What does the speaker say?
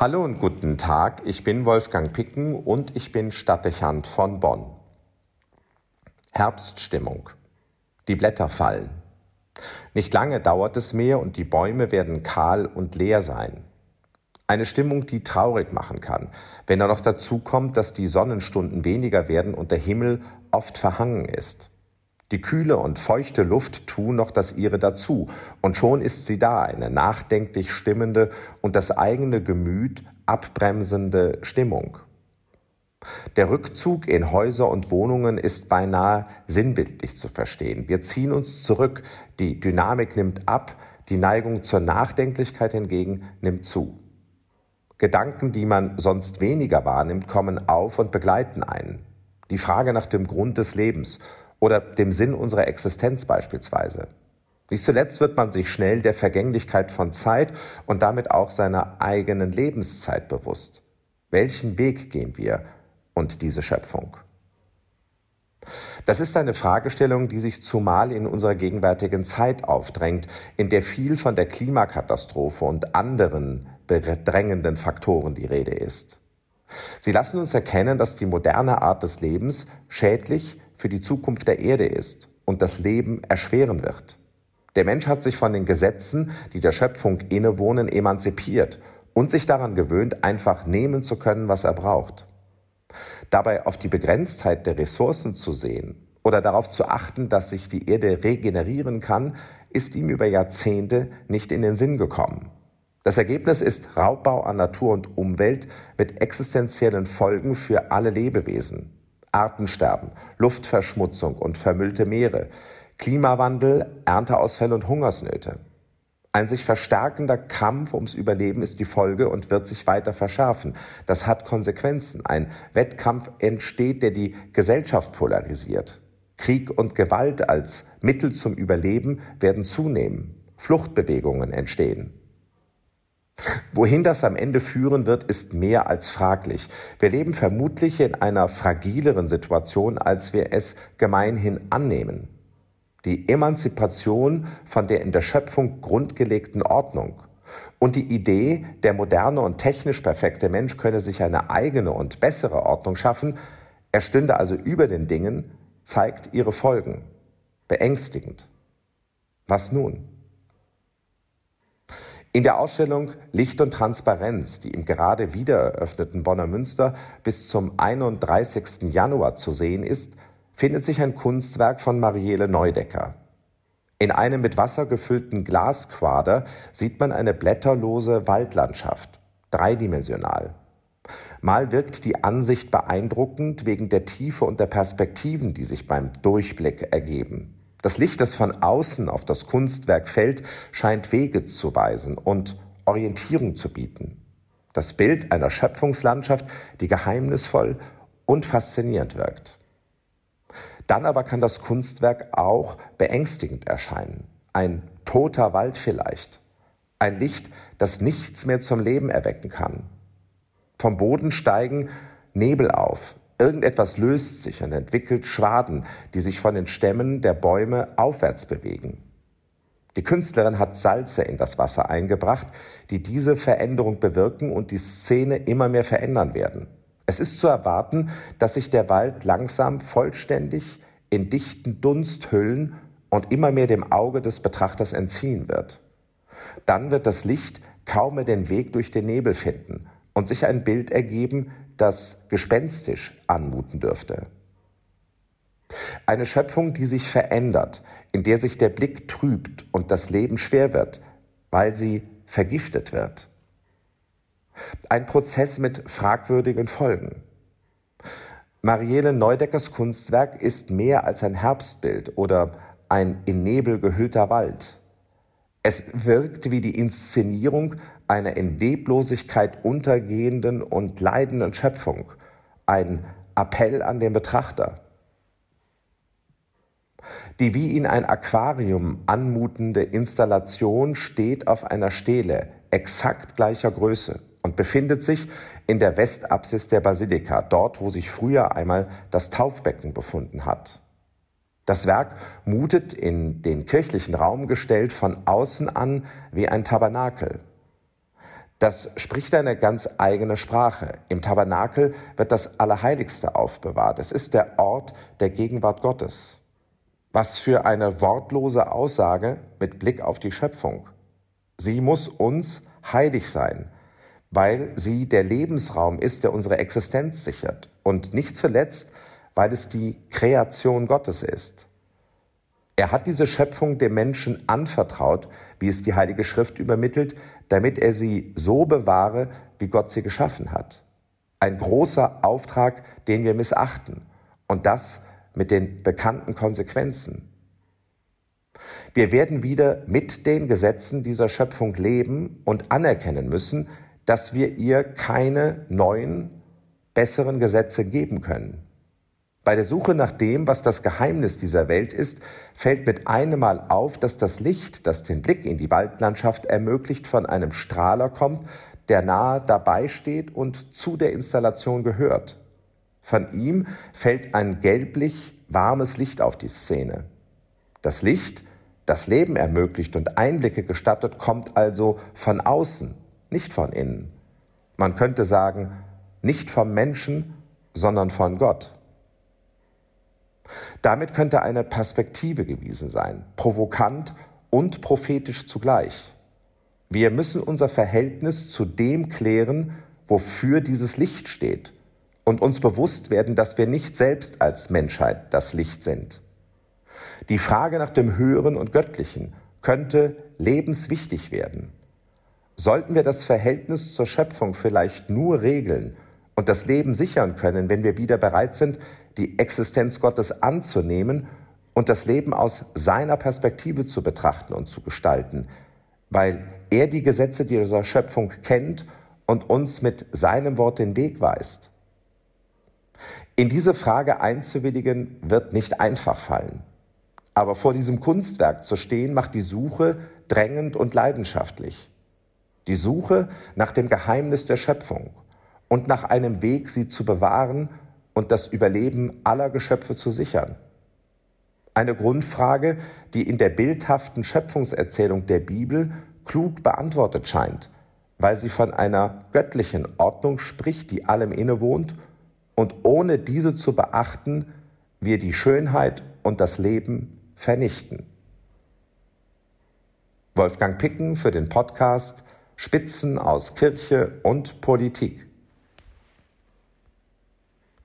Hallo und guten Tag, ich bin Wolfgang Picken und ich bin Stadtdechant von Bonn. Herbststimmung. Die Blätter fallen. Nicht lange dauert es mehr und die Bäume werden kahl und leer sein. Eine Stimmung, die traurig machen kann, wenn da noch dazu kommt, dass die Sonnenstunden weniger werden und der Himmel oft verhangen ist. Die kühle und feuchte Luft tun noch das ihre dazu, und schon ist sie da, eine nachdenklich stimmende und das eigene Gemüt abbremsende Stimmung. Der Rückzug in Häuser und Wohnungen ist beinahe sinnbildlich zu verstehen. Wir ziehen uns zurück, die Dynamik nimmt ab, die Neigung zur Nachdenklichkeit hingegen nimmt zu. Gedanken, die man sonst weniger wahrnimmt, kommen auf und begleiten einen. Die Frage nach dem Grund des Lebens oder dem Sinn unserer Existenz beispielsweise. Nicht zuletzt wird man sich schnell der Vergänglichkeit von Zeit und damit auch seiner eigenen Lebenszeit bewusst. Welchen Weg gehen wir und diese Schöpfung? Das ist eine Fragestellung, die sich zumal in unserer gegenwärtigen Zeit aufdrängt, in der viel von der Klimakatastrophe und anderen bedrängenden Faktoren die Rede ist. Sie lassen uns erkennen, dass die moderne Art des Lebens schädlich für die Zukunft der Erde ist und das Leben erschweren wird. Der Mensch hat sich von den Gesetzen, die der Schöpfung innewohnen, emanzipiert und sich daran gewöhnt, einfach nehmen zu können, was er braucht. Dabei auf die Begrenztheit der Ressourcen zu sehen oder darauf zu achten, dass sich die Erde regenerieren kann, ist ihm über Jahrzehnte nicht in den Sinn gekommen. Das Ergebnis ist Raubbau an Natur und Umwelt mit existenziellen Folgen für alle Lebewesen. Artensterben, Luftverschmutzung und vermüllte Meere, Klimawandel, Ernteausfälle und Hungersnöte. Ein sich verstärkender Kampf ums Überleben ist die Folge und wird sich weiter verschärfen. Das hat Konsequenzen. Ein Wettkampf entsteht, der die Gesellschaft polarisiert. Krieg und Gewalt als Mittel zum Überleben werden zunehmen. Fluchtbewegungen entstehen. Wohin das am Ende führen wird, ist mehr als fraglich. Wir leben vermutlich in einer fragileren Situation, als wir es gemeinhin annehmen. Die Emanzipation von der in der Schöpfung grundgelegten Ordnung und die Idee, der moderne und technisch perfekte Mensch könne sich eine eigene und bessere Ordnung schaffen, er stünde also über den Dingen, zeigt ihre Folgen. Beängstigend. Was nun? In der Ausstellung Licht und Transparenz, die im gerade wieder eröffneten Bonner Münster bis zum 31. Januar zu sehen ist, findet sich ein Kunstwerk von Marielle Neudecker. In einem mit Wasser gefüllten Glasquader sieht man eine blätterlose Waldlandschaft, dreidimensional. Mal wirkt die Ansicht beeindruckend wegen der Tiefe und der Perspektiven, die sich beim Durchblick ergeben. Das Licht, das von außen auf das Kunstwerk fällt, scheint Wege zu weisen und Orientierung zu bieten. Das Bild einer Schöpfungslandschaft, die geheimnisvoll und faszinierend wirkt. Dann aber kann das Kunstwerk auch beängstigend erscheinen. Ein toter Wald vielleicht. Ein Licht, das nichts mehr zum Leben erwecken kann. Vom Boden steigen Nebel auf, Irgendetwas löst sich und entwickelt Schwaden, die sich von den Stämmen der Bäume aufwärts bewegen. Die Künstlerin hat Salze in das Wasser eingebracht, die diese Veränderung bewirken und die Szene immer mehr verändern werden. Es ist zu erwarten, dass sich der Wald langsam vollständig in dichten Dunst hüllen und immer mehr dem Auge des Betrachters entziehen wird. Dann wird das Licht kaum mehr den Weg durch den Nebel finden und sich ein Bild ergeben, das gespenstisch anmuten dürfte. Eine Schöpfung, die sich verändert, in der sich der Blick trübt und das Leben schwer wird, weil sie vergiftet wird. Ein Prozess mit fragwürdigen Folgen. Marielle Neudeckers Kunstwerk ist mehr als ein Herbstbild oder ein in Nebel gehüllter Wald. Es wirkt wie die Inszenierung einer in Leblosigkeit untergehenden und leidenden Schöpfung, ein Appell an den Betrachter. Die wie in ein Aquarium anmutende Installation steht auf einer Stele exakt gleicher Größe und befindet sich in der Westapsis der Basilika, dort wo sich früher einmal das Taufbecken befunden hat. Das Werk mutet in den kirchlichen Raum gestellt von außen an wie ein Tabernakel. Das spricht eine ganz eigene Sprache. Im Tabernakel wird das Allerheiligste aufbewahrt. Es ist der Ort der Gegenwart Gottes. Was für eine wortlose Aussage mit Blick auf die Schöpfung. Sie muss uns heilig sein, weil sie der Lebensraum ist, der unsere Existenz sichert. Und nicht zuletzt, weil es die Kreation Gottes ist. Er hat diese Schöpfung dem Menschen anvertraut, wie es die Heilige Schrift übermittelt, damit er sie so bewahre, wie Gott sie geschaffen hat. Ein großer Auftrag, den wir missachten. Und das mit den bekannten Konsequenzen. Wir werden wieder mit den Gesetzen dieser Schöpfung leben und anerkennen müssen, dass wir ihr keine neuen, besseren Gesetze geben können. Bei der Suche nach dem, was das Geheimnis dieser Welt ist, fällt mit einem Mal auf, dass das Licht, das den Blick in die Waldlandschaft ermöglicht, von einem Strahler kommt, der nahe dabei steht und zu der Installation gehört. Von ihm fällt ein gelblich warmes Licht auf die Szene. Das Licht, das Leben ermöglicht und Einblicke gestattet, kommt also von außen nicht von innen. Man könnte sagen, nicht vom Menschen, sondern von Gott. Damit könnte eine Perspektive gewiesen sein, provokant und prophetisch zugleich. Wir müssen unser Verhältnis zu dem klären, wofür dieses Licht steht und uns bewusst werden, dass wir nicht selbst als Menschheit das Licht sind. Die Frage nach dem Höheren und Göttlichen könnte lebenswichtig werden sollten wir das Verhältnis zur Schöpfung vielleicht nur regeln und das Leben sichern können, wenn wir wieder bereit sind, die Existenz Gottes anzunehmen und das Leben aus seiner Perspektive zu betrachten und zu gestalten, weil er die Gesetze dieser Schöpfung kennt und uns mit seinem Wort den Weg weist. In diese Frage einzuwilligen, wird nicht einfach fallen. Aber vor diesem Kunstwerk zu stehen, macht die Suche drängend und leidenschaftlich die Suche nach dem Geheimnis der Schöpfung und nach einem Weg, sie zu bewahren und das Überleben aller Geschöpfe zu sichern. Eine Grundfrage, die in der bildhaften Schöpfungserzählung der Bibel klug beantwortet scheint, weil sie von einer göttlichen Ordnung spricht, die allem innewohnt und ohne diese zu beachten, wir die Schönheit und das Leben vernichten. Wolfgang Picken für den Podcast Spitzen aus Kirche und Politik.